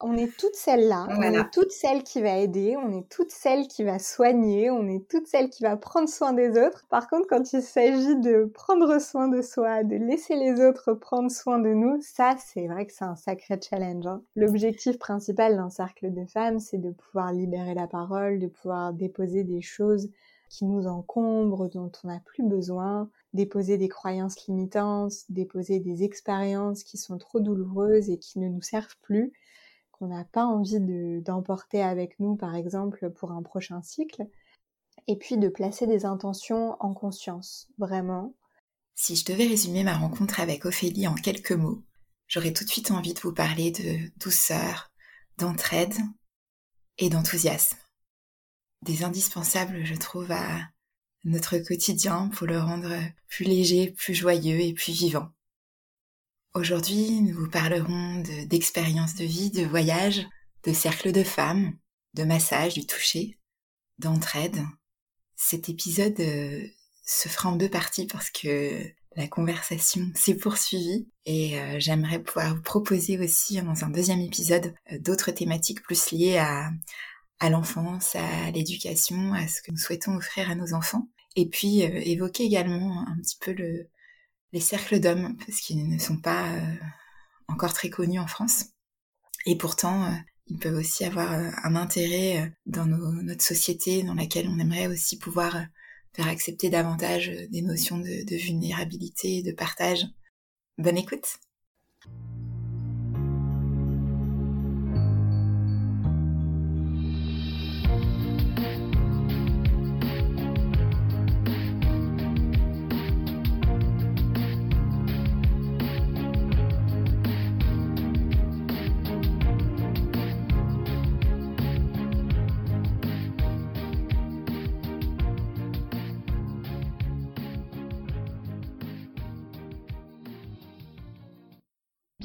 On est toutes celles-là, on est toutes celles qui va aider, on est toutes celles qui va soigner, on est toutes celles qui va prendre soin des autres. Par contre, quand il s'agit de prendre soin de soi, de laisser les autres prendre soin de nous, ça, c'est vrai que c'est un sacré challenge. Hein. L'objectif principal d'un cercle de femmes, c'est de pouvoir libérer la parole, de pouvoir déposer des choses qui nous encombrent, dont on n'a plus besoin, déposer des croyances limitantes, déposer des expériences qui sont trop douloureuses et qui ne nous servent plus qu'on n'a pas envie d'emporter avec nous, par exemple, pour un prochain cycle. Et puis de placer des intentions en conscience, vraiment. Si je devais résumer ma rencontre avec Ophélie en quelques mots, j'aurais tout de suite envie de vous parler de douceur, d'entraide et d'enthousiasme. Des indispensables, je trouve, à notre quotidien pour le rendre plus léger, plus joyeux et plus vivant. Aujourd'hui, nous vous parlerons d'expériences de, vie, de voyage, de cercles de femmes, de massage, du toucher, d'entraide. Cet épisode euh, se fera en deux parties parce que la conversation s'est poursuivie et euh, j'aimerais pouvoir vous proposer aussi dans un deuxième épisode euh, d'autres thématiques plus liées à l'enfance, à l'éducation, à ce que nous souhaitons offrir à nos enfants. Et puis évoquer également un petit peu le, les cercles d'hommes, parce qu'ils ne sont pas euh, encore très connus en France. Et pourtant, euh, ils peuvent aussi avoir euh, un intérêt dans notre société, dans laquelle on aimerait aussi pouvoir faire accepter davantage des notions de, de vulnérabilité, de partage. Bonne écoute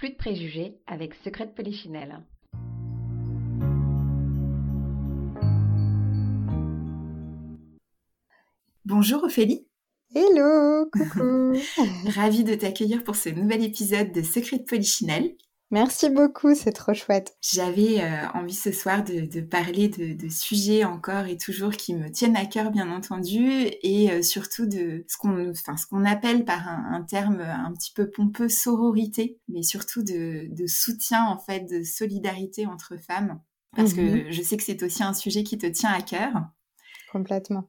Plus de préjugés avec Secret de Polichinelle. Bonjour Ophélie. Hello, coucou. Ravie de t'accueillir pour ce nouvel épisode de Secret de Polichinelle. Merci beaucoup, c'est trop chouette. J'avais euh, envie ce soir de, parler de, sujets encore et toujours qui me tiennent à cœur, bien entendu, et euh, surtout de ce qu'on, enfin, ce qu'on appelle par un, terme un petit peu pompeux sororité, mais surtout de, soutien en fait, de solidarité entre femmes, parce que mhm. je sais que c'est aussi un sujet qui te tient à cœur. Complètement.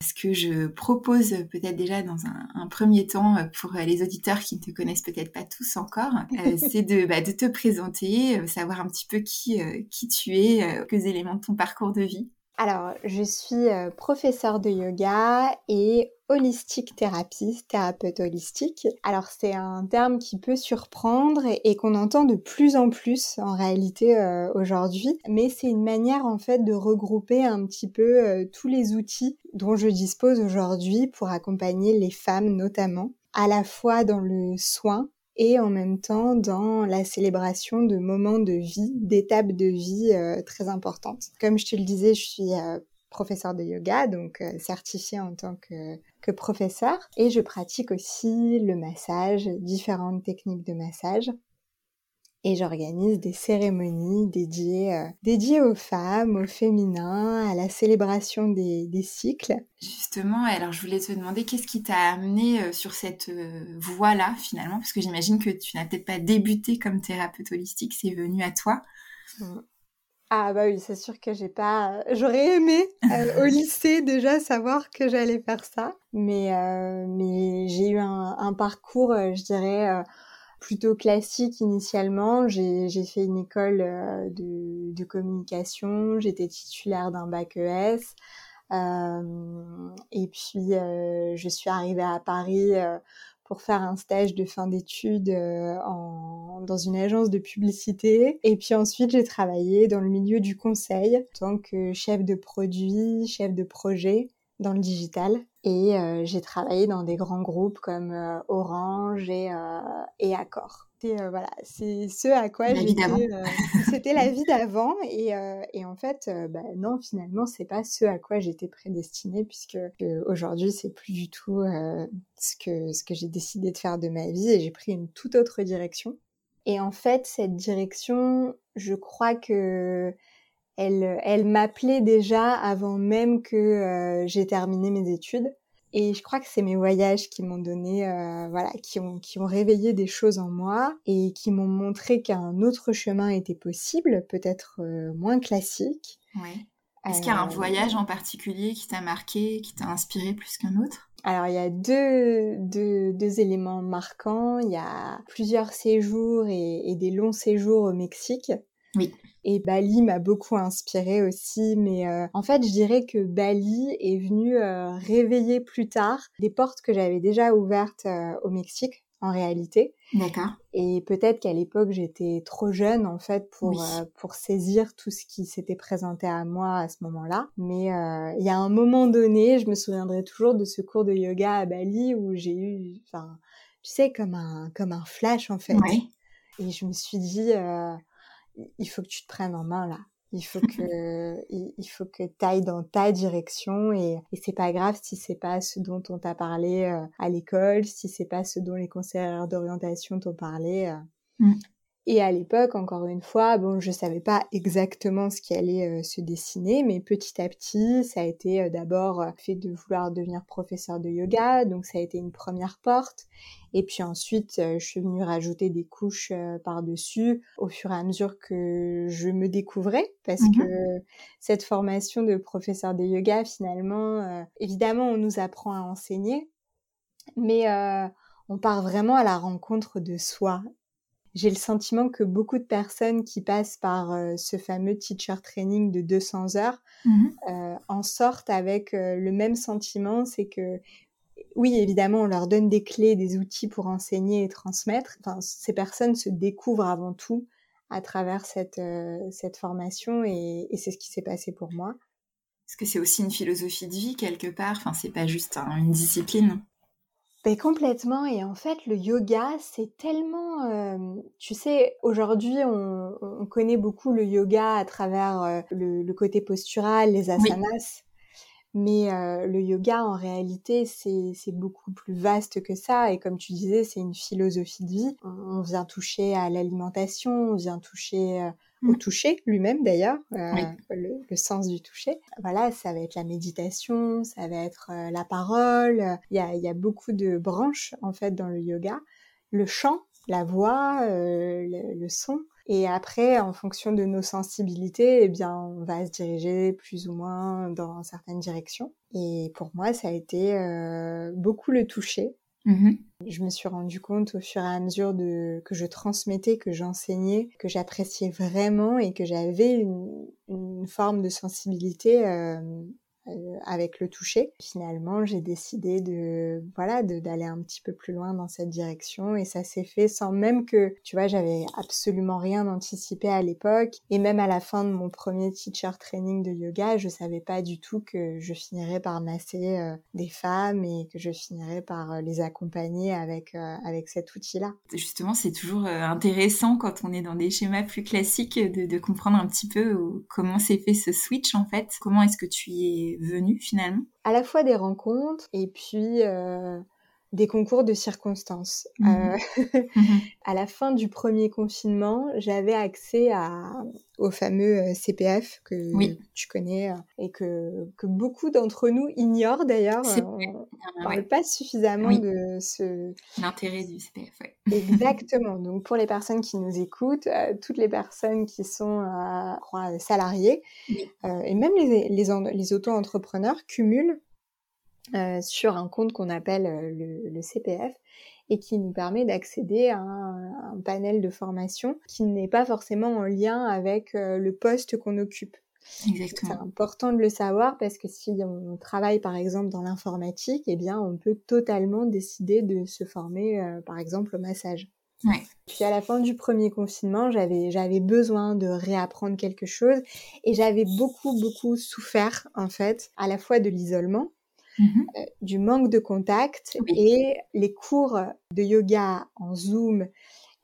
Ce que je propose peut-être déjà dans un, premier temps euh, pour euh, les auditeurs qui ne te connaissent peut-être pas tous encore, euh, c'est de, bah, de, te présenter, savoir un petit peu qui, qui tu es, quelques éléments de ton parcours de vie? Alors, je suis professeure de yoga et holistique thérapie, thérapeute holistique. Alors c'est un terme qui peut surprendre et, qu'on entend de plus en plus en réalité euh, aujourd'hui, mais c'est une manière en fait de regrouper un petit peu euh, tous les outils dont je dispose aujourd'hui pour accompagner les femmes notamment, à la fois dans le soin et en même temps dans la célébration de moments de vie, d'étapes de vie euh, très importantes. Comme je te le disais, je suis professeur de yoga, donc euh, certifié en tant que, que, professeur. Et je pratique aussi le massage, différentes techniques de massage. Et j'organise des cérémonies dédiées, euh, dédiées aux femmes, aux féminins, à la célébration des, des, cycles. Justement, alors je voulais te demander qu'est-ce qui t'a amené euh, sur cette voie-là finalement, parce que j'imagine que tu n'as peut-être pas débuté comme thérapeute holistique, c'est venu à toi. Mmh. Ah bah oui, c'est sûr que j'ai pas. J'aurais aimé euh, au lycée déjà savoir que j'allais faire ça, mais euh, mais j'ai eu un, parcours, euh, je dirais plutôt classique initialement. J'ai fait une école de, de communication, j'étais titulaire d'un bac ES, et puis je suis arrivée à Paris pour faire un stage de fin d'études dans une agence de publicité. Et puis ensuite, j'ai travaillé dans le milieu du conseil en tant que chef de produit, chef de projet dans le digital. Et j'ai travaillé dans des grands groupes comme Orange et, et Accor. Euh, voilà, c'est ce à quoi j'étais. Euh, c'était la vie d'avant et, euh, et, en fait, bah, non, finalement, c'est pas ce à quoi j'étais prédestinée puisque aujourd'hui, c'est plus du tout ce que ce que j'ai décidé de faire de ma vie et j'ai pris une toute autre direction. Et en fait, cette direction, je crois que elle, elle m'appelait déjà avant même que j'ai terminé mes études. Et je crois que c'est mes voyages qui m'ont donné, euh, voilà, qui ont, qui ont réveillé des choses en moi et qui m'ont montré qu'un autre chemin était possible, peut-être euh, moins classique. Ouais. Est-ce qu'il y a un euh, voyage en particulier qui t'a marqué, qui t'a inspiré plus qu'un autre? Alors, il y a deux, deux, deux, éléments marquants. Il y a plusieurs séjours et, et des longs séjours au Mexique. Oui. Et Bali m'a beaucoup inspiré aussi, mais euh, en fait, je dirais que Bali est venu euh, réveiller plus tard des portes que j'avais déjà ouvertes euh, au Mexique, en réalité. D'accord. Et peut-être qu'à l'époque, j'étais trop jeune, en fait, pour, pour saisir tout ce qui s'était présenté à moi à ce moment-là. Mais il y a un moment donné, je me souviendrai toujours de ce cours de yoga à Bali où j'ai eu, enfin, tu sais, comme un, comme un flash, en fait. Oui. Et je me suis dit, il faut que tu te prennes en main là. Il faut que, il faut que tu ailles dans ta direction et, et c'est pas grave si c'est pas ce dont on t'a parlé euh, à l'école, si c'est pas ce dont les conseillers d'orientation t'ont parlé. Euh. Et à l'époque, encore une fois, bon, je savais pas exactement ce qui allait euh, se dessiner, mais petit à petit, ça a été euh, d'abord euh, fait de vouloir devenir professeur de yoga, donc ça a été une première porte. Et puis ensuite, je suis venue rajouter des couches par-dessus au fur et à mesure que je me découvrais, parce mmh que cette formation de professeur de yoga, finalement, évidemment, on nous apprend à enseigner, mais on part vraiment à la rencontre de soi j'ai le sentiment que beaucoup de personnes qui passent par euh, ce fameux teacher training de 200 heures mmh euh, en sortent avec euh, le même sentiment, c'est que oui, évidemment, on leur donne des clés, des outils pour enseigner et transmettre. Enfin, ces personnes se découvrent avant tout à travers cette, cette formation et, et c'est ce qui s'est passé pour moi. Est-ce que c'est aussi une philosophie de vie quelque part? Enfin, c'est pas juste une discipline? Ben, complètement. Et en fait, le yoga, c'est tellement... Euh, tu sais, aujourd'hui, on, on, connaît beaucoup le yoga à travers euh, le, le, côté postural, les asanas. Mais euh, le yoga, en réalité, c'est beaucoup plus vaste que ça. Et comme tu disais, c'est une philosophie de vie. On, vient toucher à l'alimentation, on vient toucher euh, au mmh. toucher lui-même d'ailleurs, euh, le, sens du toucher. Voilà, ça va être la méditation, ça va être la parole. Il y a, y a, beaucoup de branches en fait dans le yoga. Le chant, la voix, le, son. Et après, en fonction de nos sensibilités, eh bien, on va se diriger plus ou moins dans certaines directions. Et pour moi, ça a été euh, beaucoup le toucher. Mmh je me suis rendu compte au fur et à mesure de, que je transmettais, que j'enseignais, que j'appréciais vraiment et que j'avais une, forme de sensibilité euh, avec le toucher. Finalement, j'ai décidé de voilà d'aller un petit peu plus loin dans cette direction et ça s'est fait sans même que tu vois j'avais absolument rien anticipé à l'époque et même à la fin de mon premier teacher training de yoga, je savais pas du tout que je finirais par masser euh, des femmes et que je finirais par euh, les accompagner avec avec cet outil-là. Justement, c'est toujours intéressant quand on est dans des schémas plus classiques de, de comprendre un petit peu comment s'est fait ce switch en fait. Comment est-ce que tu y es venu finalement. À la fois des rencontres et puis euh, des concours de circonstances. Mmh euh, mmh à la fin du premier confinement, j'avais accès à, au fameux euh, CPF que tu connais et que, que beaucoup d'entre nous ignorent d'ailleurs. On ne parle pas suffisamment de ce... L'intérêt du CPF, oui. Exactement. Donc pour les personnes qui nous écoutent, toutes les personnes qui sont salariées et même les, les, les auto-entrepreneurs cumulent euh, sur un compte qu'on appelle euh, le, CPF et qui nous permet d'accéder à un, panel de formation qui n'est pas forcément en lien avec euh, le poste qu'on occupe. Exactement. C'est important de le savoir parce que si on travaille par exemple dans l'informatique, eh bien on peut totalement décider de se former euh, par exemple au massage. Ouais. Puis à la fin du premier confinement, j'avais j'avais besoin de réapprendre quelque chose et j'avais beaucoup beaucoup souffert en fait à la fois de l'isolement, Mhm. euh, du manque de contact Oui. et les cours de yoga en Zoom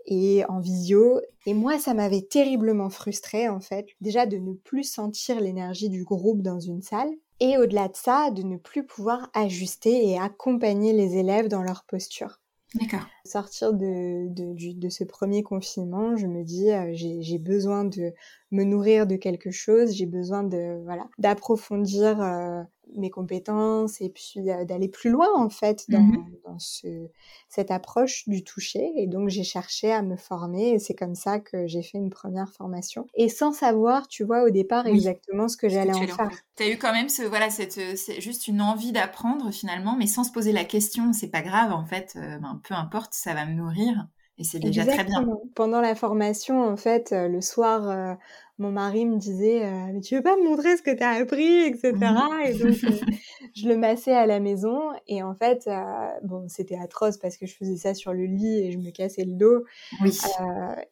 et en visio. Et moi, ça m'avait terriblement frustrée en fait, déjà de ne plus sentir l'énergie du groupe dans une salle. Et au-delà de ça, de ne plus pouvoir ajuster et accompagner les élèves dans leur posture D'accord. sortir de, de, ce premier confinement, je me dis euh, j'ai j'ai besoin de me nourrir de quelque chose, j'ai besoin de voilà d'approfondir euh, mes compétences et puis euh, d'aller plus loin en fait dans, dans ce, cette approche du toucher. Et donc j'ai cherché à me former et c'est comme ça que j'ai fait une première formation. Et sans savoir, tu vois, au départ Oui. exactement ce que j'allais tu en faire. faire. T'as eu quand même ce, voilà, cette, euh, c'est juste une envie d'apprendre finalement, mais sans se poser la question, c'est pas grave en fait, euh, ben, peu importe, ça va me nourrir et c'est déjà très bien. Pendant la formation, en fait, le soir, euh, mon mari me disait euh, Mais tu veux pas me montrer ce que tu as appris, etc. Mhm. Et donc, euh, je le massais à la maison. Et en fait, euh, bon, c'était atroce parce que je faisais ça sur le lit et je me cassais le dos. Oui.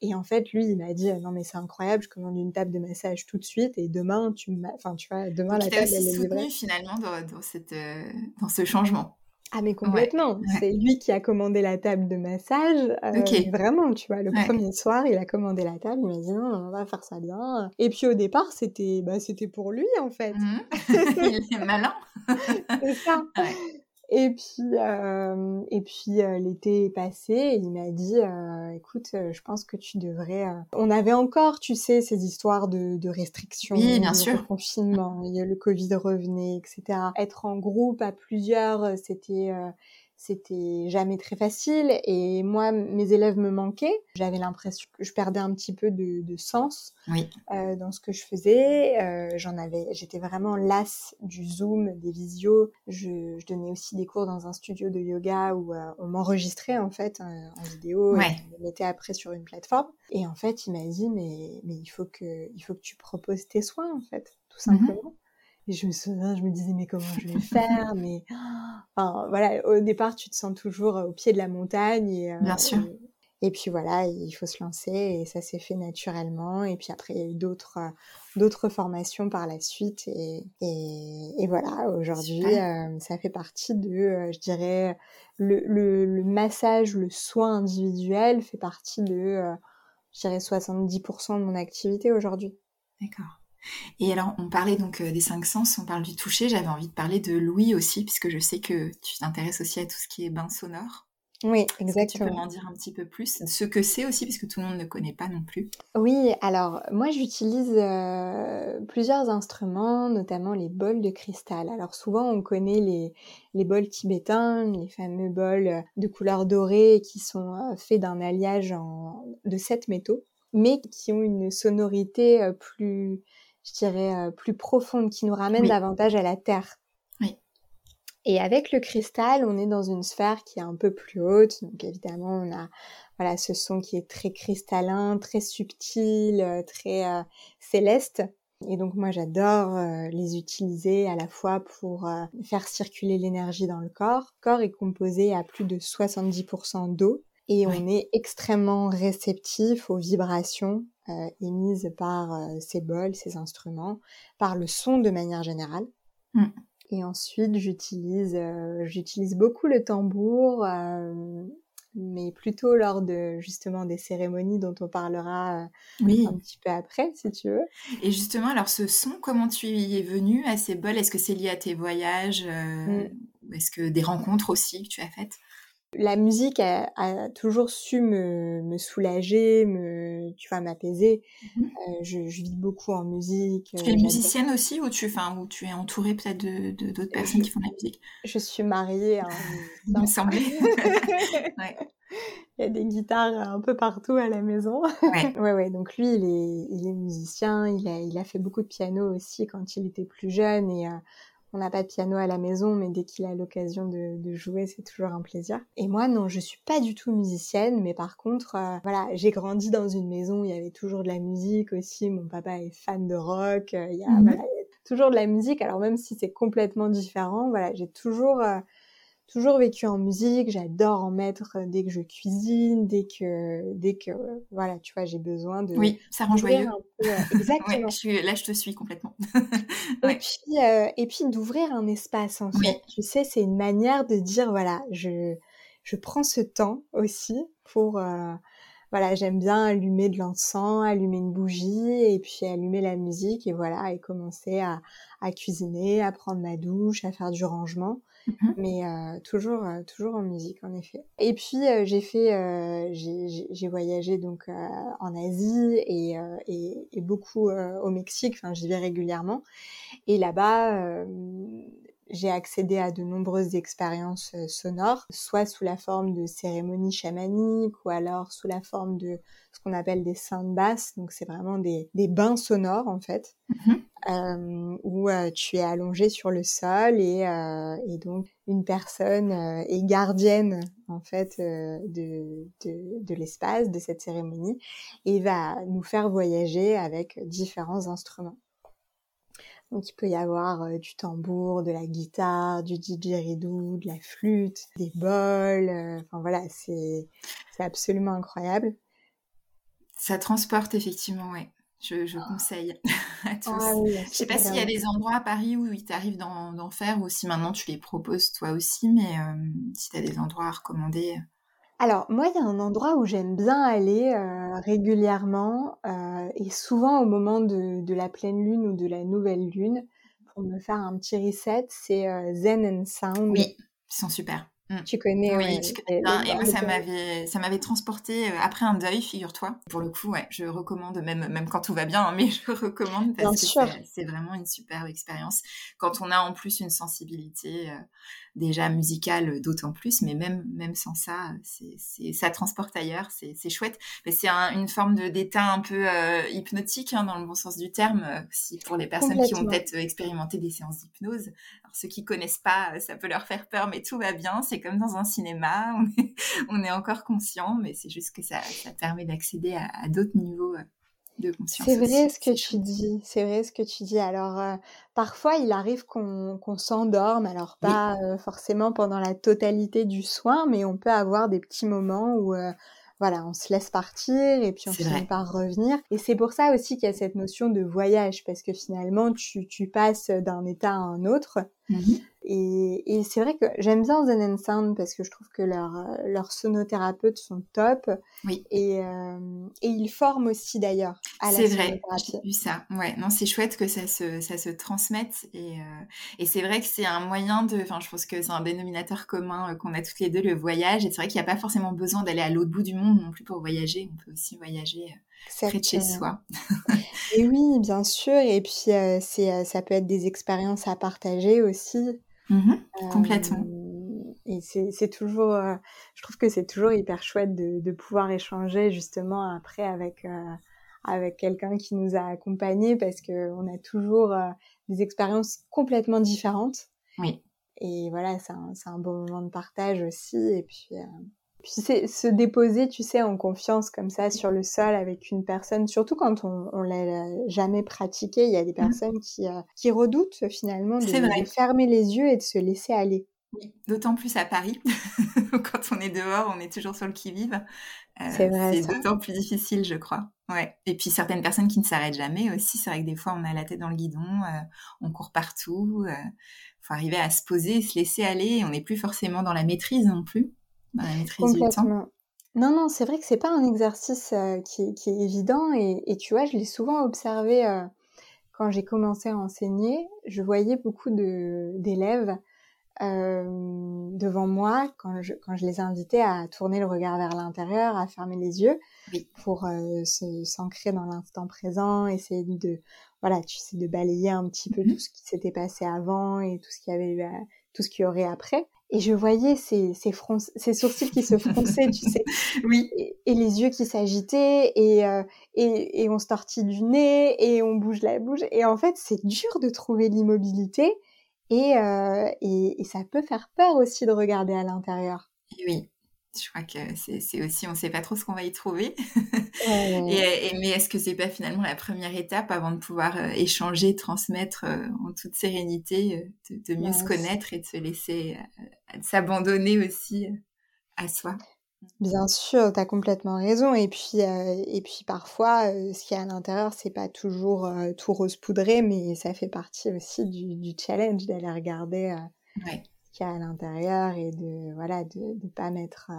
Et en fait, lui, il m'a dit Non, mais c'est incroyable, je commande une table de massage tout de suite et demain, tu me. Enfin, tu vois, demain, Donc la table, aussi elle est livrée. finalement dans, dans, cette, dans ce changement. Ah mais complètement, ouais. c'est lui qui a commandé la table de massage, euh, vraiment, tu vois, le Ouais. premier soir, il a commandé la table, il m'a dit non, on va faire ça bien. Et puis au départ, c'était bah, c'était pour lui en fait, Mhm. il est malin. c'est ça. Et puis, euh, et puis euh, l'été est passé et il m'a dit, euh, écoute, je pense que tu devrais. euh, On avait encore, tu sais, ces histoires de, de restrictions, Oui, bien de sûr. confinement, il y a le Covid revenait, etc. Être en groupe à plusieurs, c'était euh, c'était jamais très facile et moi mes élèves me manquaient j'avais l'impression que je perdais un petit peu de, de sens Oui. euh, dans ce que je faisais euh, j'en avais j'étais vraiment lasse du zoom des visios je, je donnais aussi des cours dans un studio de yoga où euh, on m'enregistrait en fait en vidéo Ouais. et on me mettait après sur une plateforme et en fait il m'a dit mais mais il faut que il faut que tu proposes tes soins en fait tout Mhm. simplement et je me souviens, je me disais, mais comment je vais faire Mais enfin, voilà, au départ, tu te sens toujours au pied de la montagne. Et, euh, Bien sûr. Et, et puis voilà, il faut se lancer et ça s'est fait naturellement. Et puis après, il y a eu d'autres, euh, d'autres formations par la suite. Et, et, et voilà, aujourd'hui, euh, ça fait partie de, euh, je dirais, le, le, le massage, le soin individuel fait partie de, je dirais, 70% de mon activité aujourd'hui. D'accord. Et alors, on parlait donc euh, des cinq sens, on parle du toucher. J'avais envie de parler de l'ouïe aussi, puisque je sais que tu t'intéresses aussi à tout ce qui est bain sonore. Oui, que tu peux exactement. m'en dire un petit peu plus? Ce que c'est aussi, parce que tout le monde ne connaît pas non plus. Oui, alors moi j'utilise euh, plusieurs instruments, notamment les bols de cristal. Alors souvent on connaît les, les bols tibétains, les fameux bols euh, de couleur dorée qui sont euh, faits d'un alliage en, de sept métaux, mais qui ont une sonorité euh, plus, je dirais, euh, plus profonde, qui nous ramène Oui. davantage à la terre. Oui. Et avec le cristal, on est dans une sphère qui est un peu plus haute. Donc évidemment, on a voilà ce son qui est très cristallin, très subtil, euh, très euh, céleste. Et donc moi, j'adore euh, les utiliser à la fois pour euh, faire circuler l'énergie dans le corps. Le corps est composé à plus de 70% d'eau et Oui. on est extrêmement réceptif aux vibrations euh, émises par euh, ces bols, ces instruments, par le son de manière générale. Mm. Et ensuite, j'utilise euh, j'utilise beaucoup le tambour, mais plutôt lors de justement des cérémonies dont on parlera Oui. un petit peu après, si tu veux. Et justement, alors ce son, comment tu y es venu à ces bols? Est-ce que c'est lié à tes voyages euh, ou Est-ce que des rencontres aussi que tu as faites? La musique a, a toujours su me, me soulager, me, tu vois, m'apaiser. Mhm. Euh, je, je vis beaucoup en musique. Tu es musicienne aussi ou tu, enfin, ou tu es entourée peut-être de de- d'autres personnes Je- qui font de la musique? Je suis mariée un Il me semblait. Ouais. Il y a des guitares un peu partout à la maison. Ouais. Ouais, ouais, donc lui, il est, il est musicien, il a, il a fait beaucoup de piano aussi quand il était plus jeune et euh, on n'a pas de piano à la maison, mais dès qu'il a l'occasion de, jouer, c'est toujours un plaisir. Et moi, non, je suis pas du tout musicienne, mais par contre, euh, voilà, j'ai grandi dans une maison où il y avait toujours de la musique aussi. Mon papa est fan de rock. Euh, il y a, mhm. toujours de la musique. Alors même si c'est complètement différent, voilà, j'ai toujours euh, toujours vécu en musique, j'adore en mettre euh, dès que je cuisine, dès que, dès que, voilà, tu vois, j'ai besoin de. Oui, ça rend joyeux. Euh, exactement. là, je te suis complètement. et puis, euh, et puis d'ouvrir un espace, en fait. Tu sais, c'est une manière de dire, voilà, je, je prends ce temps aussi pour, voilà, j'aime bien allumer de l'encens, allumer une bougie et puis allumer la musique et voilà, et commencer à, à cuisiner, à prendre ma douche, à faire du rangement. Mmh mais euh, toujours, euh, toujours en musique en effet. Et puis euh, j'ai fait, j'ai voyagé donc en Asie et, et, et beaucoup au Mexique. Enfin, j'y vais régulièrement. Et là-bas, j'ai accédé à de nombreuses expériences sonores, soit sous la forme de cérémonies chamaniques ou alors sous la forme de ce qu'on appelle des sound baths. Donc c'est vraiment des, des, bains sonores en fait. Mmh euh, où euh, tu es allongé sur le sol et, euh, et donc une personne est gardienne en fait de, de, de l'espace de cette cérémonie et va nous faire voyager avec différents instruments. Donc il peut y avoir du tambour, de la guitare, du didgeridoo, de la flûte, des bols. enfin voilà, c'est absolument incroyable. Ça transporte effectivement, ouais. Je, ah. conseille à tous. Ah je sais pas s'il y a des endroits à Paris où il t'arrive d'en faire ou si maintenant tu les proposes toi aussi, mais euh, si tu as des endroits à recommander. Alors, moi, il y a un endroit où j'aime bien aller euh, régulièrement euh, et souvent au moment de, la pleine lune ou de la nouvelle lune pour me faire un petit reset, c'est Zen and Sound. Oui, ils sont super. Mm. Tu connais, oui, Et moi, ça m'avait, ça m'avait transporté euh, après un deuil, figure-toi. Pour le coup, ouais, je recommande, même, même quand tout va bien, hein, mais je recommande parce que c'est vraiment une superbe expérience. Quand on a en plus une sensibilité euh, déjà musicale d'autant plus, mais même, même sans ça, c'est, ça transporte ailleurs, c'est, chouette. Mais c'est une forme de, d'état un peu euh, hypnotique, hein, dans le bon sens du terme, euh, si pour les personnes qui ont peut-être expérimenté des séances d'hypnose. Alors, ceux qui connaissent pas, ça peut leur faire peur, mais tout va bien, c'est comme dans un cinéma, on est, on est encore conscient, mais c'est juste que ça, ça permet d'accéder à, à d'autres niveaux euh, c'est vrai ce que tu dis, c'est vrai ce que tu dis. Alors euh, parfois il arrive qu'on s'endorme, alors pas euh, forcément pendant la totalité du soin, mais on peut avoir des petits moments où euh, voilà, on se laisse partir et puis on finit par revenir. Et c'est pour ça aussi qu'il y a cette notion de voyage, parce que finalement tu, tu passes d'un état à un autre. Mmh et, et c'est vrai que j'aime bien Zen Sound parce que je trouve que leurs leur sonothérapeutes sont top. Oui. Et, euh, et ils forment aussi d'ailleurs à la C'est vrai, j'ai vu ça. Ouais, non, c'est chouette que ça se, ça se transmette. Et, euh, et c'est vrai que c'est un moyen de. Enfin, je pense que c'est un dénominateur commun euh, qu'on a toutes les deux, le voyage. Et c'est vrai qu'il n'y a pas forcément besoin d'aller à l'autre bout du monde non plus pour voyager. On peut aussi voyager près de chez soi. et oui, bien sûr. Et puis, c'est, ça peut être des expériences à partager aussi. Mmh complètement. et c'est toujours, je trouve que c'est toujours hyper chouette de, de, pouvoir échanger justement après avec avec quelqu'un qui nous a accompagnés parce que on a toujours des expériences complètement différentes. Oui. Et voilà, c'est un, un, bon moment de partage aussi. Et puis, puis c'est se déposer, tu sais, en confiance comme ça sur le sol avec une personne, surtout quand on, on l'a jamais pratiqué. Il y a des mmh. personnes qui, euh, qui redoutent finalement de, de, fermer les yeux et de se laisser aller. D'autant plus à Paris, quand on est dehors, on est toujours sur le qui-vive. Euh, c'est vrai. C'est d'autant plus difficile, je crois. Ouais. Et puis certaines personnes qui ne s'arrêtent jamais aussi. C'est vrai que des fois, on a la tête dans le guidon, euh, on court partout. Il faut arriver à se poser, se laisser aller. On n'est plus forcément dans la maîtrise non plus. Complètement. Non, non, c'est vrai que c'est pas un exercice euh, qui, qui, est évident et, et, tu vois, je l'ai souvent observé euh, quand j'ai commencé à enseigner. Je voyais beaucoup d'élèves euh, devant moi quand je, quand je les invitais à tourner le regard vers l'intérieur, à fermer les yeux pour s'ancrer dans l'instant présent, essayer de, voilà, tu sais, de balayer un petit peu mmh tout ce qui s'était passé avant et tout ce qu'il y avait eu, tout ce qu'il y aurait après et je voyais ces, ces, ces sourcils qui se fronçaient, tu sais. Oui. Et, les yeux qui s'agitaient, et, euh, et, et, on se tortille du nez, et on bouge la bouche. Et en fait, c'est dur de trouver l'immobilité. Et, et, ça peut faire peur aussi de regarder à l'intérieur. Oui, je crois que c'est aussi, on ne sait pas trop ce qu'on va y trouver. et, mais est-ce que c'est pas finalement la première étape avant de pouvoir échanger, transmettre en toute sérénité, de, mieux se connaître et de se laisser, s'abandonner aussi à soi? Bien sûr, tu as complètement raison. Et puis, et puis parfois, ce qu'il y a à l'intérieur, c'est pas toujours tout rose poudré, mais ça fait partie aussi du, du challenge d'aller regarder ce qu'il y a à l'intérieur et de voilà de ne pas mettre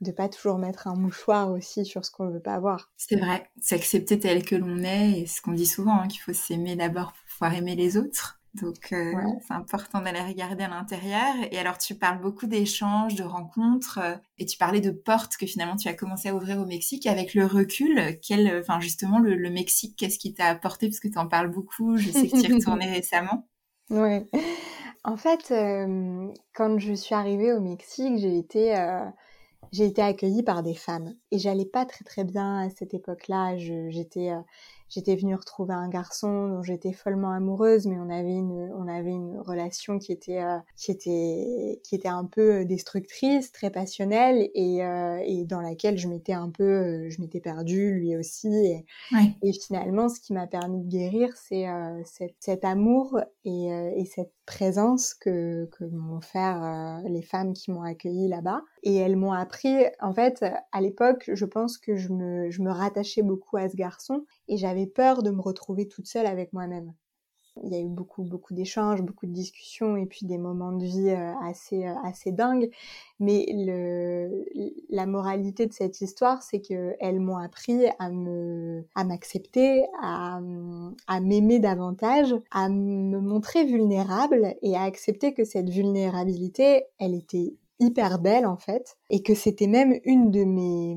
de pas toujours mettre un mouchoir aussi sur ce qu'on veut pas voir. C'est vrai, s'accepter tel que l'on est et ce qu'on dit souvent, hein, qu'il faut s'aimer d'abord pour pouvoir aimer les autres. Donc, euh, c'est important d'aller regarder à l'intérieur. Et alors, tu parles beaucoup d'échanges, de rencontres, euh, et tu parlais de portes que finalement tu as commencé à ouvrir au Mexique. Avec le recul, quel, enfin justement, le, Mexique, qu'est-ce qui t'a apporté? Parce que tu en parles beaucoup. Je sais que tu y es retournée récemment. Ouais. En fait, euh, quand je suis arrivée au Mexique, j'ai été j'ai été accueillie par des femmes et j'allais pas très très bien à cette époque-là. J'étais j'étais venue retrouver un garçon dont j'étais follement amoureuse, mais on avait une, on avait une relation qui était, euh, qui était, qui était un peu destructrice, très passionnelle et, euh, et dans laquelle je m'étais un peu, euh, je m'étais perdue, lui aussi. Et, et finalement, ce qui m'a permis de guérir, c'est cet, cet, amour et, et cette présence que, que m'ont offert les femmes qui m'ont accueillie là-bas. Et elles m'ont appris, en fait, à l'époque, je pense que je me, je me rattachais beaucoup à ce garçon et j'avais peur de me retrouver toute seule avec moi-même. Il y a eu beaucoup, beaucoup d'échanges, beaucoup de discussions et puis des moments de vie euh, assez, euh, assez dingues. Mais la moralité de cette histoire, c'est qu'elles m'ont appris à me, à m'accepter, à, à m'aimer davantage, à me montrer vulnérable et à accepter que cette vulnérabilité, elle était hyper belle en fait et que c'était même une de mes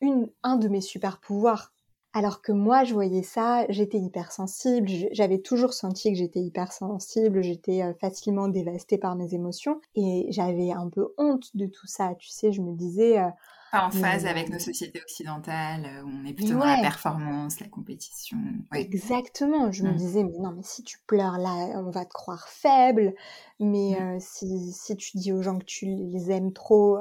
une un de mes super pouvoirs alors que moi, je voyais ça, j'étais hypersensible, j'avais toujours senti que j'étais hypersensible, j'étais euh, facilement dévastée par mes émotions et j'avais un peu honte de tout ça. Tu sais, je me disais. Euh, pas en phase avec nos sociétés occidentales où on est plutôt dans la performance, la compétition. Exactement. Je me mmh. disais, mais non, mais si tu pleures là, on va te croire faible. Mais mmh. euh, si, si tu dis aux gens que tu les aimes trop,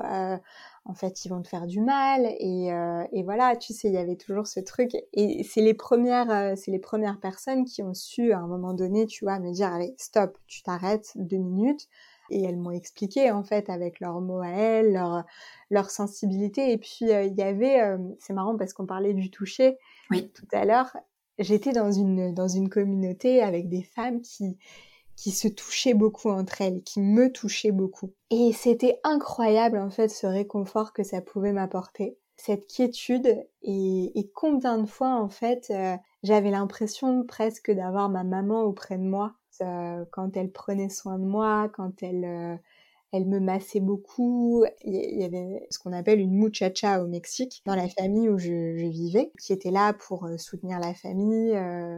en fait, ils vont te faire du mal. Et, euh, et voilà, tu sais, il y avait toujours ce truc. Et c'est les premières, euh, c'est les premières personnes qui ont su, à un moment donné, tu vois, me dire, allez, stop, tu t'arrêtes deux minutes. Et elles m'ont expliqué, en fait, avec leurs mots à elles, leur, leur sensibilité. Et puis, euh, il y avait, c'est marrant parce qu'on parlait du toucher oui. tout à l'heure. J'étais dans une, dans une communauté avec des femmes qui, qui se touchaient beaucoup entre elles, qui me touchaient beaucoup. Et c'était incroyable en fait ce réconfort que ça pouvait m'apporter, cette quiétude et, combien de fois en fait euh, j'avais l'impression presque d'avoir ma maman auprès de moi euh, quand elle prenait soin de moi, quand elle euh, elle me massait beaucoup. Il y avait ce qu'on appelle une muchacha au Mexique, dans la famille où je, vivais, qui était là pour euh, soutenir la famille,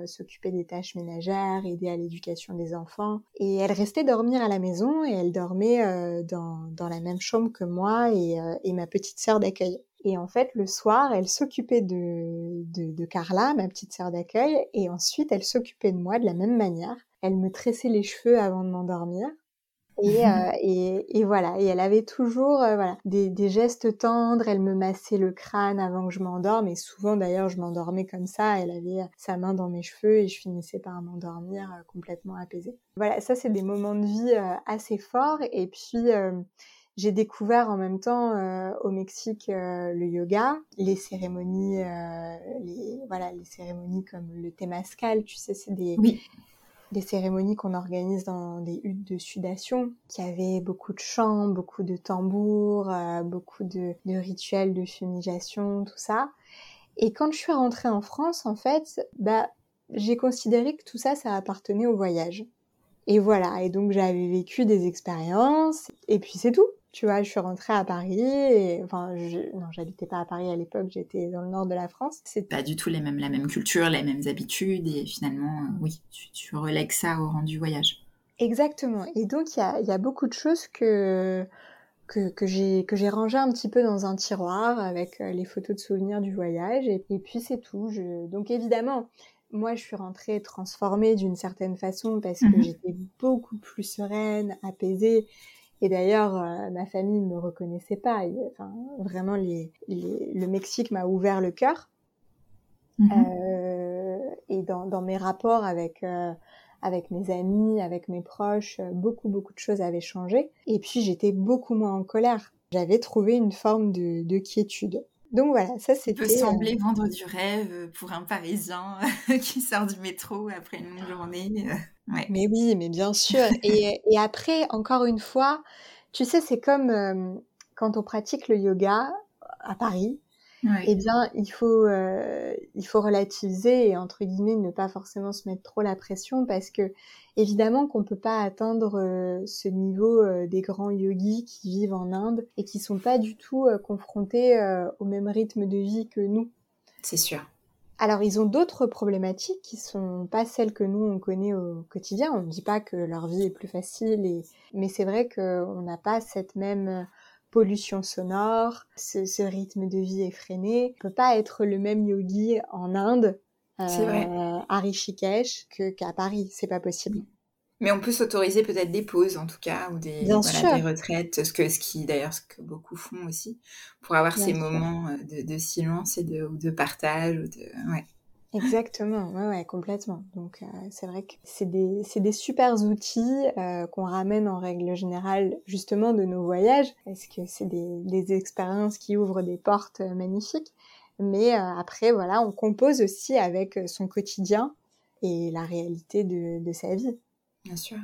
s'occuper des tâches ménagères, aider à l'éducation des enfants. Et elle restait dormir à la maison et elle dormait dans, dans, la même chambre que moi et, et ma petite sœur d'accueil. Et en fait, le soir, elle s'occupait de, de, de, Carla, ma petite sœur d'accueil, et ensuite, elle s'occupait de moi de la même manière. Elle me tressait les cheveux avant de m'endormir. Et, euh, et, et, voilà, et elle avait toujours euh, voilà, des, des, gestes tendres, elle me massait le crâne avant que je m'endorme, et souvent d'ailleurs je m'endormais comme ça, elle avait sa main dans mes cheveux et je finissais par m'endormir euh, complètement apaisée. Voilà, ça c'est des moments de vie assez forts, et puis j'ai découvert en même temps au Mexique le yoga, les cérémonies, les, voilà, les cérémonies comme le Temascal, tu sais, c'est des... Oui des cérémonies qu'on organise dans des huttes de sudation, qui avaient beaucoup de chants, beaucoup de tambours, euh, beaucoup de, rituels de fumigation, tout ça. Et quand je suis rentrée en France, en fait, bah, j'ai considéré que tout ça, ça appartenait au voyage. Et voilà, et donc j'avais vécu des expériences, et puis c'est tout tu vois, je suis rentrée à Paris et enfin, je, non, j'habitais pas à Paris à l'époque, j'étais dans le nord de la France. C'est pas du tout les mêmes, la même culture, les mêmes habitudes et finalement, euh, oui, tu, tu relègues ça au rendu voyage. Exactement. Et donc il y a, y a, beaucoup de choses que que, que j'ai que j'ai rangé un petit peu dans un tiroir avec euh, les photos de souvenirs du voyage et, et puis c'est tout. Je... Donc évidemment, moi, je suis rentrée transformée d'une certaine façon parce que Mhm. j'étais beaucoup plus sereine, apaisée. Et d'ailleurs, euh, ma famille ne me reconnaissait pas. Et, enfin, vraiment, les, les- le Mexique m'a ouvert le cœur. Mhm. Euh, et dans, dans mes rapports avec, euh, avec mes amis, avec mes proches, beaucoup, beaucoup de choses avaient changé. Et puis, j'étais beaucoup moins en colère. J'avais trouvé une forme de, de quiétude. Donc voilà, ça Ça peut c'était... euh, sembler vendre du rêve pour un Parisien qui sort du métro après une longue journée. euh, Ouais. Mais oui, mais bien sûr. Et, et après, encore une fois, tu sais, c'est comme euh, quand on pratique le yoga à Paris, Ouais. eh bien, il faut, euh, il faut relativiser et, entre guillemets, ne pas forcément se mettre trop la pression parce que, évidemment, qu'on peut pas atteindre euh, ce niveau euh, des grands yogis qui vivent en Inde et qui sont pas du tout euh, confrontés euh, au même rythme de vie que nous. C'est sûr. Alors, ils ont d'autres problématiques qui sont pas celles que nous on connaît au quotidien. On ne dit pas que leur vie est plus facile, et... mais c'est vrai qu'on n'a pas cette même euh, pollution sonore, ce, ce rythme de vie effréné. On peut pas être le même yogi en Inde, vrai. euh, à Rishikesh, que qu'à Paris. C'est pas possible. Mais on peut s'autoriser peut-être des pauses en tout cas ou des, voilà, retraites, ce que ce qui d'ailleurs ce que beaucoup font aussi, pour avoir Bien ces sûr. moments euh, de, de silence et de, ou de partage. Ou de... ouais. Exactement, ouais, ouais, complètement. Donc euh, c'est vrai que c'est des, c'est des super outils euh, qu'on ramène en règle générale justement de nos voyages, parce que c'est des, des expériences qui ouvrent des portes euh, magnifiques. Mais euh, après, voilà, on compose aussi avec euh, son quotidien et la réalité de, de sa vie. Bien sûr.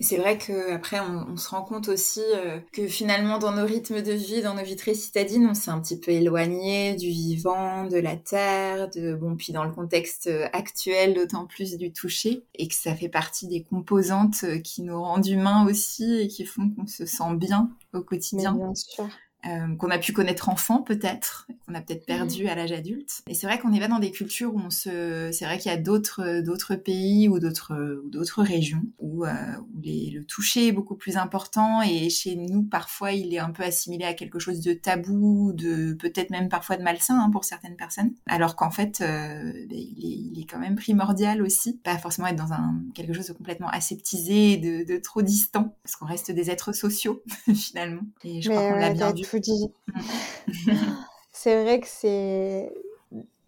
Et c'est vrai que après on, on se rend compte aussi euh, que finalement dans nos rythmes de vie, dans nos vies très citadines, on s'est un petit peu éloigné du vivant, de la terre, de bon puis dans le contexte euh, actuel d'autant plus du toucher et que ça fait partie des composantes euh, qui nous rendent humains aussi et qui font qu'on se sent bien au Mais quotidien. bien sûr. Euh, qu'on a pu connaître enfant peut-être, qu'on a peut-être perdu à l'âge adulte. Et c'est vrai qu'on est pas dans des cultures où on se, c'est vrai qu'il y a d'autres d'autres pays ou d'autres ou d'autres régions où, euh, où les, le toucher est beaucoup plus important et chez nous parfois il est un peu assimilé à quelque chose de tabou, de peut-être même parfois de malsain hein, pour certaines personnes, alors qu'en fait euh, ben, il, est, il est quand même primordial aussi, pas forcément être dans un quelque chose de complètement aseptisé, de, de trop distant, parce qu'on reste des êtres sociaux finalement. Et je crois qu'on l'a bien vu. Tout dit. c'est vrai que c'est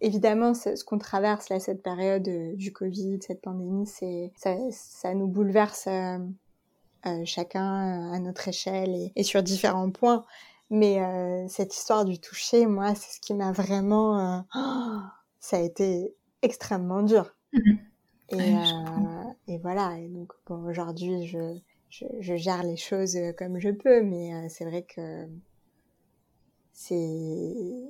évidemment ce qu'on traverse là cette période euh, du Covid, cette pandémie, c'est ça, ça nous bouleverse euh, euh, chacun à notre échelle et, et sur différents points. Mais cette histoire du toucher, moi, c'est ce qui m'a vraiment, ça a été extrêmement dur. Mhm. Et, Ouais, je et voilà. Et donc bon, aujourd'hui, je, je, je gère les choses comme je peux, mais c'est vrai que c'est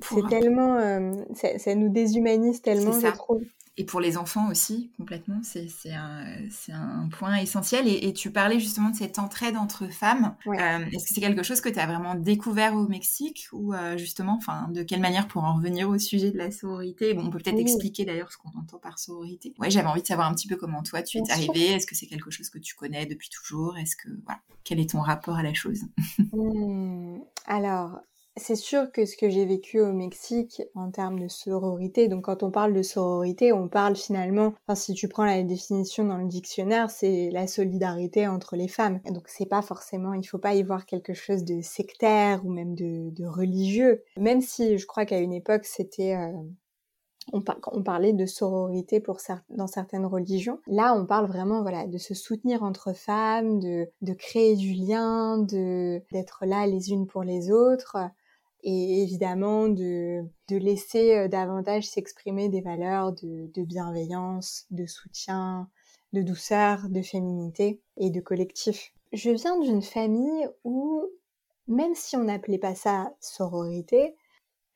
c'est tellement, euh, ça, ça nous déshumanise tellement, je ça. trouve. Et pour les enfants aussi, complètement, c'est un, un point essentiel. Et, et tu parlais justement de cette entraide entre femmes. Euh, Est-ce que c'est quelque chose que tu as vraiment découvert au Mexique ou euh, justement, enfin, de quelle manière pour en revenir au sujet de la sororité? Bon, on peut peut-être Oui. expliquer d'ailleurs ce qu'on entend par sororité. Ouais, j'avais envie de savoir un petit peu comment toi tu es Bien arrivée. Est-ce que c'est quelque chose que tu connais depuis toujours? Est-ce que voilà, quel est ton rapport à la chose? Hmm, Alors, c'est sûr que ce que j'ai vécu au Mexique en termes de sororité, donc quand on parle de sororité, on parle finalement, enfin si tu prends la définition dans le dictionnaire, c'est la solidarité entre les femmes. Donc c'est pas forcément, il faut pas y voir quelque chose de sectaire ou même de, religieux. Même si je crois qu'à une époque c'était euh, on, par- on parlait de sororité pour dans certaines religions. Là, on parle vraiment voilà de se soutenir entre femmes, de, de créer du lien, de d'être là les unes pour les autres, et évidemment de, de laisser euh, davantage s'exprimer des valeurs de, bienveillance, de soutien, de douceur, de féminité et de collectif. Je viens d'une famille où, même si on n'appelait pas ça sororité,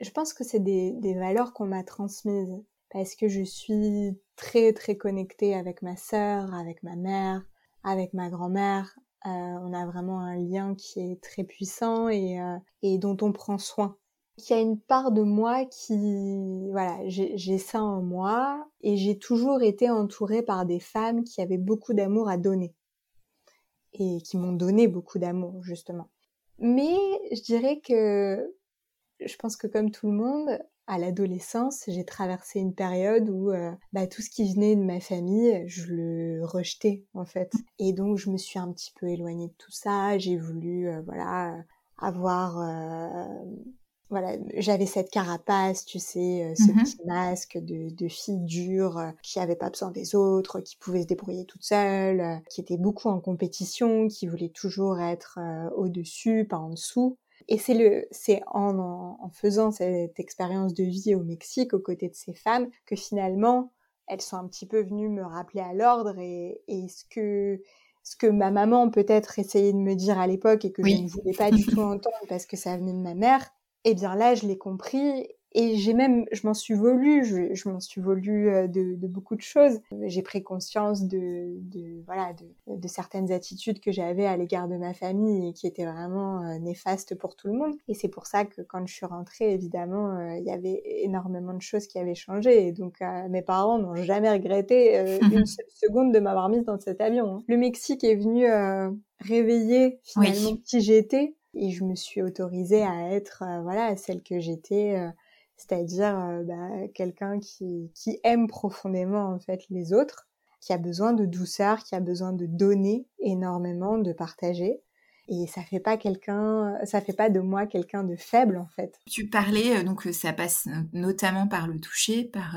je pense que c'est des, des valeurs qu'on m'a transmises parce que je suis très très connectée avec ma sœur, avec ma mère, avec ma grand-mère. Euh, on a vraiment un lien qui est très puissant et, euh, et dont on prend soin. Il y a une part de moi qui, voilà, j'ai j'ai ça en moi et j'ai toujours été entourée par des femmes qui avaient beaucoup d'amour à donner et qui m'ont donné beaucoup d'amour justement. Mais je dirais que je pense que comme tout le monde, à l'adolescence, j'ai traversé une période où bah, tout ce qui venait de ma famille, je le rejetais en fait. Et donc je me suis un petit peu éloignée de tout ça. J'ai voulu voilà avoir voilà, j'avais cette carapace, tu sais, euh, ce mmh petit masque de, de fille dure euh, qui avait pas besoin des autres, qui pouvait se débrouiller toute seule, euh, qui était beaucoup en compétition, qui voulait toujours être au-dessus, pas en dessous. Et c'est le, c'est en, en, faisant cette expérience de vie au Mexique aux côtés de ces femmes que finalement elles sont un petit peu venues me rappeler à l'ordre et, et ce que ce que ma maman peut-être essayait de me dire à l'époque et que je ne voulais pas du tout entendre parce que ça venait de ma mère, eh bien là, je l'ai compris et j'ai même, je m'en suis voulu, je, je m'en suis voulu euh, de, de, beaucoup de choses. J'ai pris conscience de, de voilà, de, de, certaines attitudes que j'avais à l'égard de ma famille et qui étaient vraiment euh, néfastes pour tout le monde. Et c'est pour ça que quand je suis rentrée, évidemment, euh, il y avait énormément de choses qui avaient changé. Et donc, mes parents n'ont jamais regretté une seule seconde de m'avoir mise dans cet avion. Hein. Le Mexique est venu réveiller finalement qui j'étais et je me suis autorisée à être euh, voilà celle que j'étais euh, c'est-à-dire euh, bah, quelqu'un qui, aime profondément en fait les autres qui a besoin de douceur qui a besoin de donner énormément de partager. Et ça fait pas quelqu'un ça fait pas de moi quelqu'un de faible en fait. Tu parlais donc ça passe notamment par le toucher par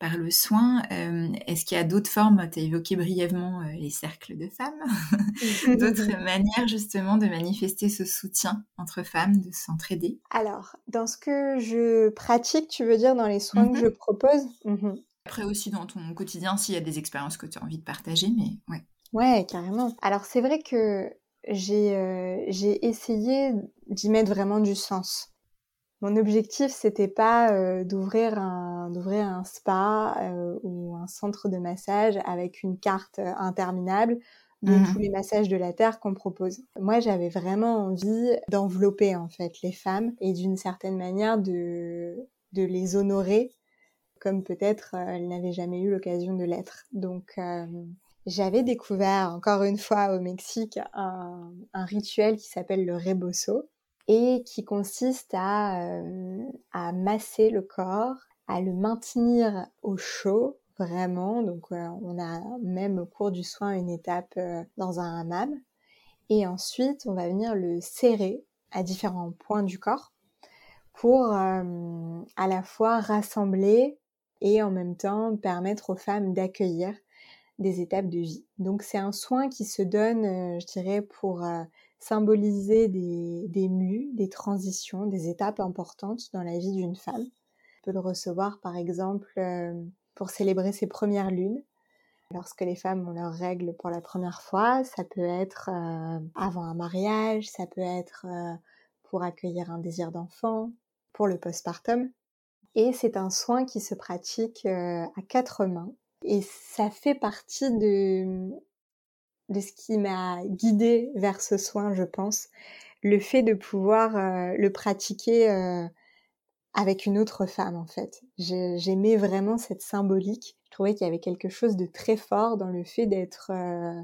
par le soin. Euh, est-ce qu'il y a d'autres formes? Tu as évoqué brièvement euh, les cercles de femmes, d'autres manières justement de manifester ce soutien entre femmes, de s'entraider? Alors, dans ce que je pratique, tu veux dire dans les soins que je propose? Mhm. Après aussi dans ton quotidien, s'il y a des expériences que tu as envie de partager, mais ouais. Ouais, carrément. Alors c'est vrai que j'ai euh, j'ai essayé d'y mettre vraiment du sens. Mon objectif, c'était pas euh, d'ouvrir un d'ouvrir un spa euh, ou un centre de massage avec une carte euh, interminable de mmh tous les massages de la terre qu'on propose. Moi, j'avais vraiment envie d'envelopper en fait les femmes et d'une certaine manière de de les honorer comme peut-être elles n'avaient jamais eu l'occasion de l'être. Donc j'avais découvert encore une fois au Mexique un, un rituel qui s'appelle le reboso et qui consiste à, euh, à masser le corps, à le maintenir au chaud vraiment. Donc euh, on a même au cours du soin une étape euh, dans un hammam. Et ensuite on va venir le serrer à différents points du corps pour à la fois rassembler et en même temps permettre aux femmes d'accueillir des étapes de vie. Donc c'est un soin qui se donne, je dirais, pour symboliser des, des mues, des transitions, des étapes importantes dans la vie d'une femme. On peut le recevoir par exemple euh, pour célébrer ses premières lunes. Lorsque les femmes ont leurs règles pour la première fois, ça peut être euh, avant un mariage, ça peut être euh, pour accueillir un désir d'enfant, pour le postpartum. Et c'est un soin qui se pratique à quatre mains. Et ça fait partie de, de ce qui m'a guidée vers ce soin, je pense. Le fait de pouvoir euh, le pratiquer euh, avec une autre femme, en fait. J'aimais vraiment cette symbolique. Je trouvais qu'il y avait quelque chose de très fort dans le fait d'être, euh,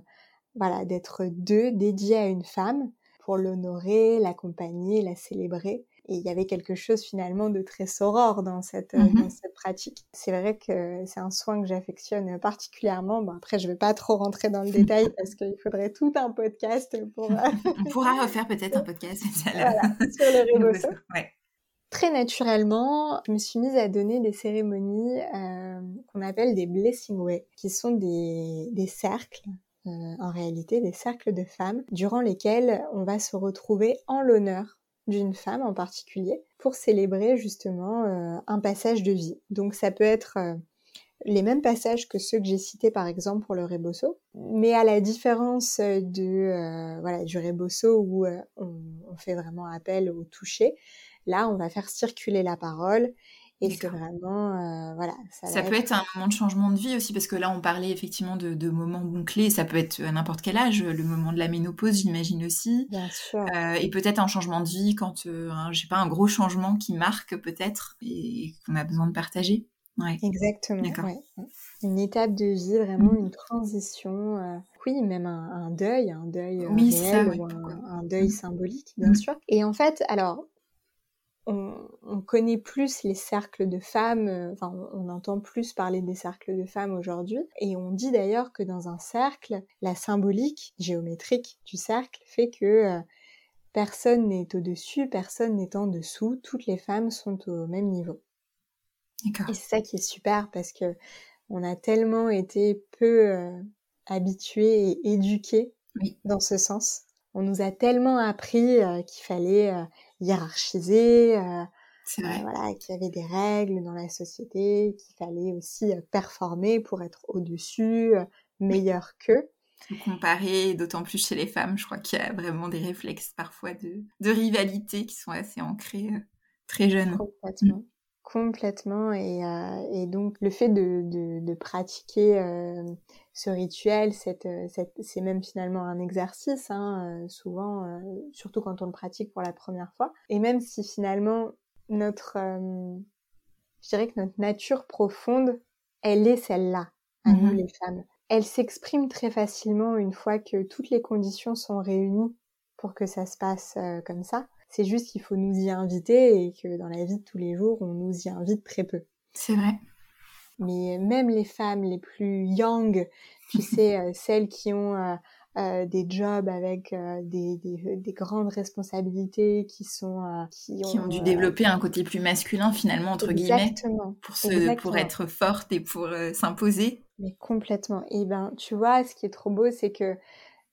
voilà, d'être deux dédiés à une femme pour l'honorer, l'accompagner, la célébrer. Et il y avait quelque chose finalement de très soror dans cette, euh, mmh cette pratique. C'est vrai que c'est un soin que j'affectionne particulièrement. Bon, après, je ne vais pas trop rentrer dans le détail parce qu'il faudrait tout un podcast pour... Euh, On pourra refaire peut-être un podcast voilà, sur le. Ouais. Très naturellement, je me suis mise à donner des cérémonies euh, qu'on appelle des blessing way, qui sont des, des cercles en réalité des cercles de femmes durant lesquels on va se retrouver en l'honneur d'une femme en particulier pour célébrer justement euh, un passage de vie. Donc ça peut être euh, les mêmes passages que ceux que j'ai cités par exemple pour le rebosso, mais à la différence de euh, voilà du rebosso où on, on, fait vraiment appel au toucher, là on va faire circuler la parole et c'est vraiment, euh, voilà. Ça, peut être... un moment de changement de vie aussi, parce que là, on parlait effectivement de, de moments clés. Ça peut être à n'importe quel âge, le moment de la ménopause, j'imagine aussi. Bien sûr. Euh, et peut-être un changement de vie quand, euh, je sais pas, un gros changement qui marque peut-être et, qu'on a besoin de partager. Ouais. Exactement. Ouais. Une étape de vie, vraiment mmh. une transition. Euh, oui, même un, un, deuil, un deuil oui, réel ou un, un, deuil mmh. symbolique, bien mmh. sûr. Et en fait, alors, on, connaît plus les cercles de femmes, euh, enfin on, entend plus parler des cercles de femmes aujourd'hui, et on dit d'ailleurs que dans un cercle, la symbolique géométrique du cercle fait que euh, personne n'est au-dessus, personne n'est en dessous, toutes les femmes sont au même niveau. Et c'est ça qui est super parce que on a tellement été peu euh, habitués et éduqués dans ce sens. On nous a tellement appris qu'il fallait hiérarchisé, euh, euh, voilà, qu'il y avait des règles dans la société, qu'il fallait aussi euh, performer pour être au-dessus, meilleur qu'eux. Comparer, d'autant plus chez les femmes, je crois qu'il y a vraiment des réflexes parfois de, de rivalité qui sont assez ancrés très jeunes. Complètement. Complètement. Et, et, donc, le fait de, de, de pratiquer ce rituel, euh, c'est même finalement un exercice, hein, euh, souvent, euh, surtout quand on le pratique pour la première fois. Et même si finalement notre, je dirais que notre nature profonde, elle est celle-là, à nous mmh les femmes. Elle s'exprime très facilement une fois que toutes les conditions sont réunies pour que ça se passe comme ça. C'est juste qu'il faut nous y inviter et que dans la vie de tous les jours, on nous y invite très peu. C'est vrai mais même les femmes les plus young, tu sais, euh, celles qui ont euh, euh, des jobs avec des, des, des, grandes responsabilités, qui sont qui, ont, dû développer un côté plus masculin finalement entre guillemets pour se, pour être forte et pour s'imposer. Mais complètement. Et ben, tu vois, ce qui est trop beau, c'est que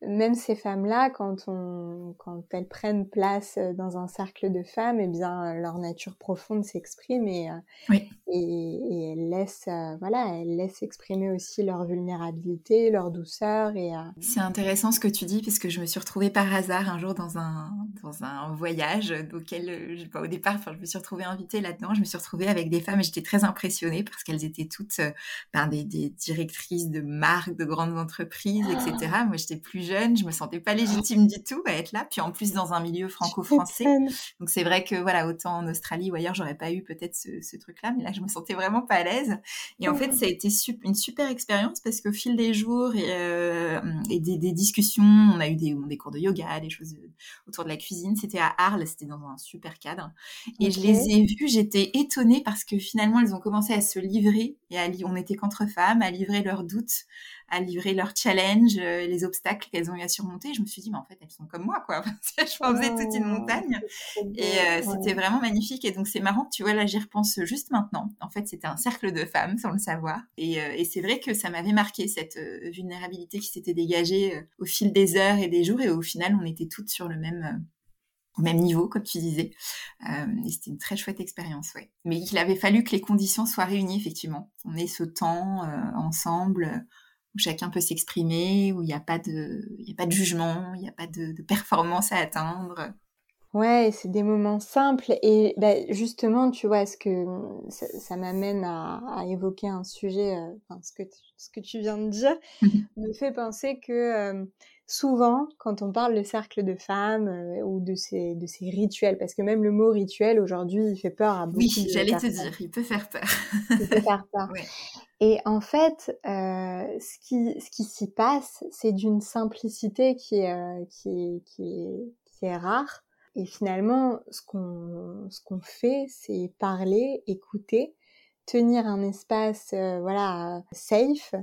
même ces femmes-là, quand, on, quand elles prennent place euh, dans un cercle de femmes, eh bien, euh, leur nature profonde s'exprime et, euh, et, elles laissent, voilà, elles laissent exprimer aussi leur vulnérabilité, leur douceur. Et, C'est intéressant ce que tu dis, parce que je me suis retrouvée par hasard un jour dans un, dans un voyage auquel, je, au départ, enfin, je me suis retrouvée invitée là-dedans. Je me suis retrouvée avec des femmes et j'étais très impressionnée parce qu'elles étaient toutes ben, des, des, directrices de marques, de grandes entreprises, etc. Ah. Moi, j'étais plus jeune je me sentais pas légitime du tout à être là. Puis en plus dans un milieu franco-français, donc c'est vrai que voilà autant en Australie ou ailleurs j'aurais pas eu peut-être ce, truc-là, mais là je me sentais vraiment pas à l'aise. Et en fait ça a été une super expérience parce qu'au fil des jours et, euh, des, discussions, on a eu des, des, cours de yoga, des choses autour de la cuisine. C'était à Arles, c'était dans un super cadre. Et je les ai vues, j'étais étonnée parce que finalement elles ont commencé à se livrer et à, on était qu'entre femmes, à livrer leurs doutes, à livrer leurs challenges, euh, les obstacles qu'elles ont eu à surmonter. Je me suis dit, mais en fait, elles sont comme moi, quoi. je pensais toute une montagne. Et euh, c'était vraiment magnifique. Et donc, c'est marrant, tu vois, là, j'y repense juste maintenant. En fait, c'était un cercle de femmes, sans le savoir. Et, euh, et c'est vrai que ça m'avait marqué, cette vulnérabilité qui s'était dégagée au fil des heures et des jours. Et au final, on était toutes sur le même au même niveau, comme tu disais. et c'était une très chouette expérience, ouais. Mais il avait fallu que les conditions soient réunies, effectivement. On ait ce temps ensemble, où chacun peut s'exprimer, où il n'y a pas de, il a pas de jugement, il n'y a pas de, performance à atteindre. Ouais, c'est des moments simples et bah, justement, tu vois, ce que ça, m'amène à, évoquer un sujet, euh, enfin, ce que ce que tu viens de dire me fait penser que euh, souvent, quand on parle de cercle de femmes euh, ou de ces, de ces rituels, parce que même le mot rituel aujourd'hui, il fait peur à beaucoup Oui, j'allais te dire, il peut faire peur. il peut faire peur. Et en fait, euh, ce qui, ce qui s'y passe, c'est d'une simplicité qui est, euh, qui, qui, est, qui est rare. Et finalement, ce qu'on, ce qu'on fait, c'est parler, écouter, tenir un espace, voilà, safe,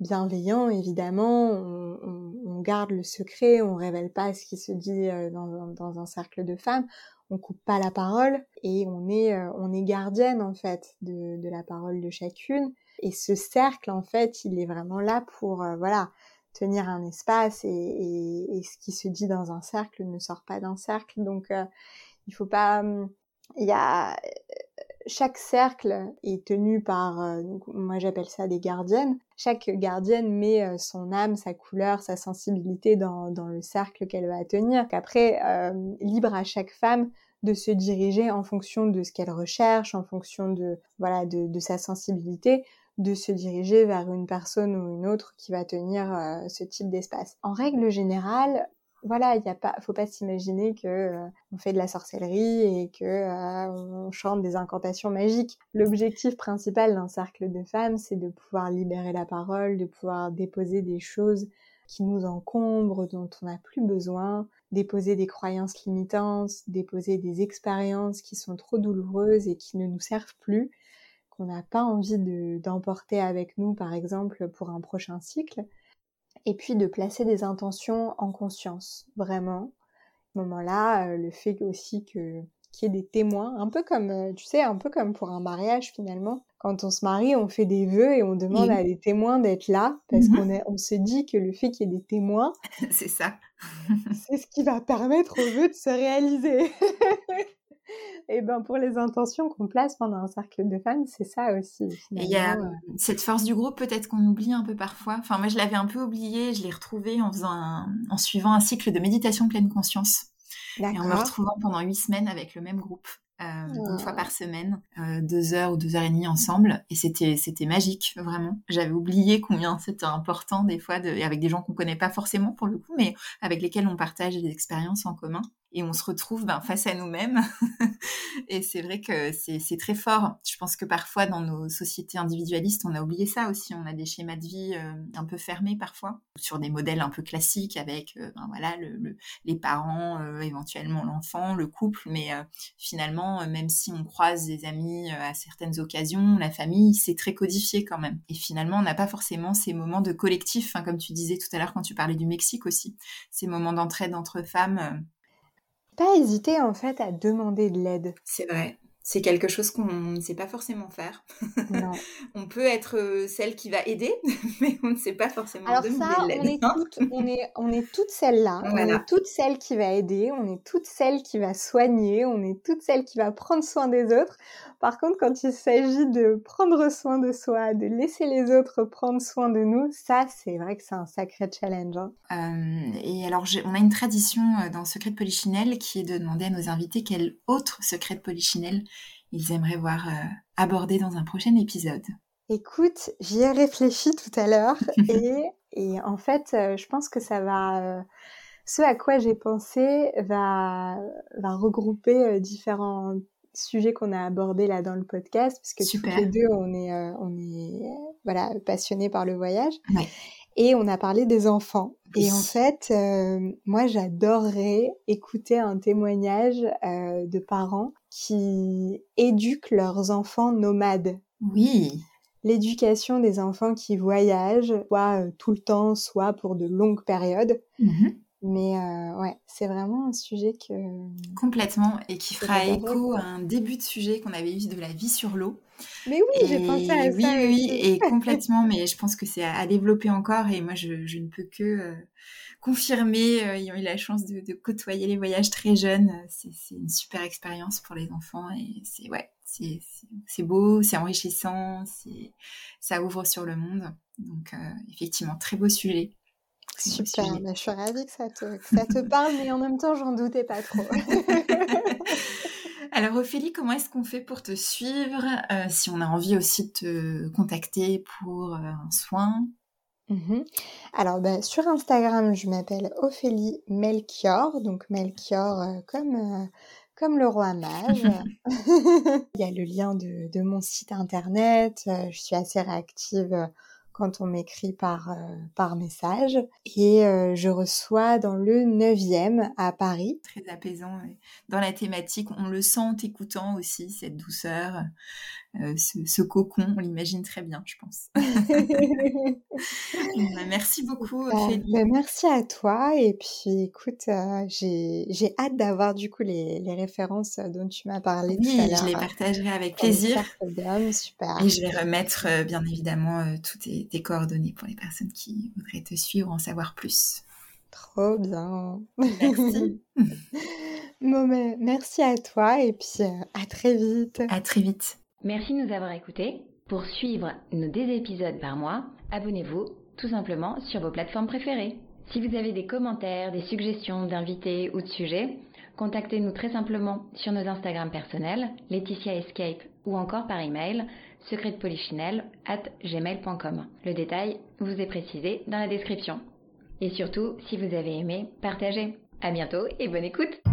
bienveillant évidemment, on, garde le secret, on révèle pas ce qui se dit euh, dans, un cercle de femmes, on coupe pas la parole et on est euh, on est gardienne en fait de, la parole de chacune. Et ce cercle en fait il est vraiment là pour euh, voilà tenir un espace et, ce qui se dit dans un cercle ne sort pas d'un cercle. Donc il faut pas hum, il y a chaque cercle est tenu par, euh, moi j'appelle ça des gardiennes. Chaque gardienne met euh, son âme, sa couleur, sa sensibilité dans, le cercle qu'elle va tenir. Après, euh, libre à chaque femme de se diriger en fonction de ce qu'elle recherche, en fonction de voilà de, sa sensibilité, de se diriger vers une personne ou une autre qui va tenir ce type d'espace. En règle générale, voilà, il y a pas, faut pas s'imaginer que euh, on fait de la sorcellerie et que euh, on chante des incantations magiques. L'objectif principal d'un cercle de femmes, c'est de pouvoir libérer la parole, de pouvoir déposer des choses qui nous encombrent, dont on n'a plus besoin, déposer des croyances limitantes, déposer des expériences qui sont trop douloureuses et qui ne nous servent plus, qu'on n'a pas envie d'emporter avec nous, par exemple, pour un prochain cycle. Et puis de placer des intentions en conscience, vraiment. À ce moment-là, euh, le fait aussi que qu'il y ait des témoins, un peu comme, euh, tu sais, un peu comme pour un mariage finalement. Quand on se marie, on fait des vœux et on demande à des témoins d'être là parce mmh qu'on on se dit que le fait qu'il y ait des témoins, c'est ça. c'est ce qui va permettre aux vœux de se réaliser. et ben pour les intentions qu'on place pendant un cercle de fans, c'est ça aussi. Et il y a euh. cette force du groupe peut-être qu'on oublie un peu parfois. Enfin moi je l'avais un peu oublié, je l'ai retrouvé en faisant en suivant un cycle de méditation pleine conscience. Et en me retrouvant pendant huit semaines avec le même groupe. Euh, une fois par semaine, euh, deux heures ou deux heures et demie ensemble, et c'était c'était magique vraiment. J'avais oublié combien c'était important des fois de, avec des gens qu'on connaît pas forcément pour le coup, mais avec lesquels on partage des expériences en commun et on se retrouve ben, face à nous-mêmes. et c'est vrai que c'est très fort. Je pense que parfois dans nos sociétés individualistes, on a oublié ça aussi. On a des schémas de vie euh, un peu fermés parfois, sur des modèles un peu classiques avec euh, ben, voilà le, les parents, euh, éventuellement l'enfant, le couple. Mais finalement, même si on croise des amis à certaines occasions, la famille, c'est très codifié quand même. Et finalement, on n'a pas forcément ces moments de collectif, hein, comme tu disais tout à l'heure quand tu parlais du Mexique aussi, ces moments d'entraide entre femmes pas hésiter en fait à demander de l'aide. C'est vrai. C'est quelque chose qu'on ne sait pas forcément faire. Non. on peut être euh, celle qui va aider, mais on ne sait pas forcément Alors ça, on est, toutes, on, est, on est toutes celles-là. On est toutes celles qui va aider, on est toutes celles qui va soigner, on est toutes celles qui va prendre soin des autres. Par contre, quand il s'agit de prendre soin de soi, de laisser les autres prendre soin de nous, ça, c'est vrai que c'est un sacré challenge. Hein. Euh, et alors, on a une tradition euh, dans Secret de Polichinelle qui est de demander à nos invités quel autre secret de Polichinelle ils aimeraient voir euh, abordé dans un prochain épisode. Écoute, j'y ai réfléchi tout à l'heure et, et, en fait, je pense que ça va ce à quoi j'ai pensé va, va regrouper différents sujets qu'on a abordés là dans le podcast, parce que tous les deux, on est, euh, on est voilà, passionnés par le voyage. Et on a parlé des enfants. Et en fait, euh, moi, j'adorerais écouter un témoignage euh, de parents qui éduquent leurs enfants nomades. Oui. L'éducation des enfants qui voyagent, soit tout le temps, soit pour de longues périodes. Mmh mais euh, ouais, c'est vraiment un sujet que... Complètement, et qui fera écho à un début de sujet qu'on avait eu de la vie sur l'eau. Mais oui, j'ai pensé à oui, ça. Oui, oui, et complètement, mais je pense que c'est à, développer encore, et moi, je, je ne peux que euh, confirmer, euh, ayant eu la chance de, de, côtoyer les voyages très jeunes, c'est une super expérience pour les enfants, et c'est ouais, c'est beau, c'est enrichissant, ça ouvre sur le monde. Donc, effectivement, très beau sujet. Super, bah, je suis ravie que ça, te, ça te parle, mais en même temps, j'en doutais pas trop. Alors Ophélie, comment est-ce qu'on fait pour te suivre euh, Si on a envie aussi de te contacter pour euh, un soin? Mmh Alors bah, sur Instagram, je m'appelle Ophélie Melchior, donc Melchior euh, comme, comme le roi mage. Il y a le lien de, de mon site internet, je suis assez réactive quand on m'écrit par, euh, par message. Et euh, je reçois dans le 9e à Paris. Très apaisant. Dans la thématique, on le sent en t'écoutant aussi, cette douceur, euh, ce, cocon, on l'imagine très bien, je pense. Bah, merci beaucoup, Ophélie. Bah, merci à toi. Et puis, écoute, j'ai hâte d'avoir du coup les, les, références dont tu m'as parlé oui, tout à l'heure. je les partagerai avec plaisir. Super. Et je vais remettre, bien évidemment, tous tes tes coordonnées pour les personnes qui voudraient te suivre, en savoir plus. Trop bien. Merci. bon, merci à toi et puis euh, à très vite. À très vite. Merci de nous avoir écoutés. Pour suivre nos deux épisodes par mois, abonnez-vous tout simplement sur vos plateformes préférées. Si vous avez des commentaires, des suggestions d'invités ou de sujets, contactez-nous très simplement sur nos Instagram personnels, Laetitia Escape ou encore par email secretpolichinelle at gmail.com. Le détail vous est précisé dans la description. Et surtout, si vous avez aimé, partagez. À bientôt et bonne écoute!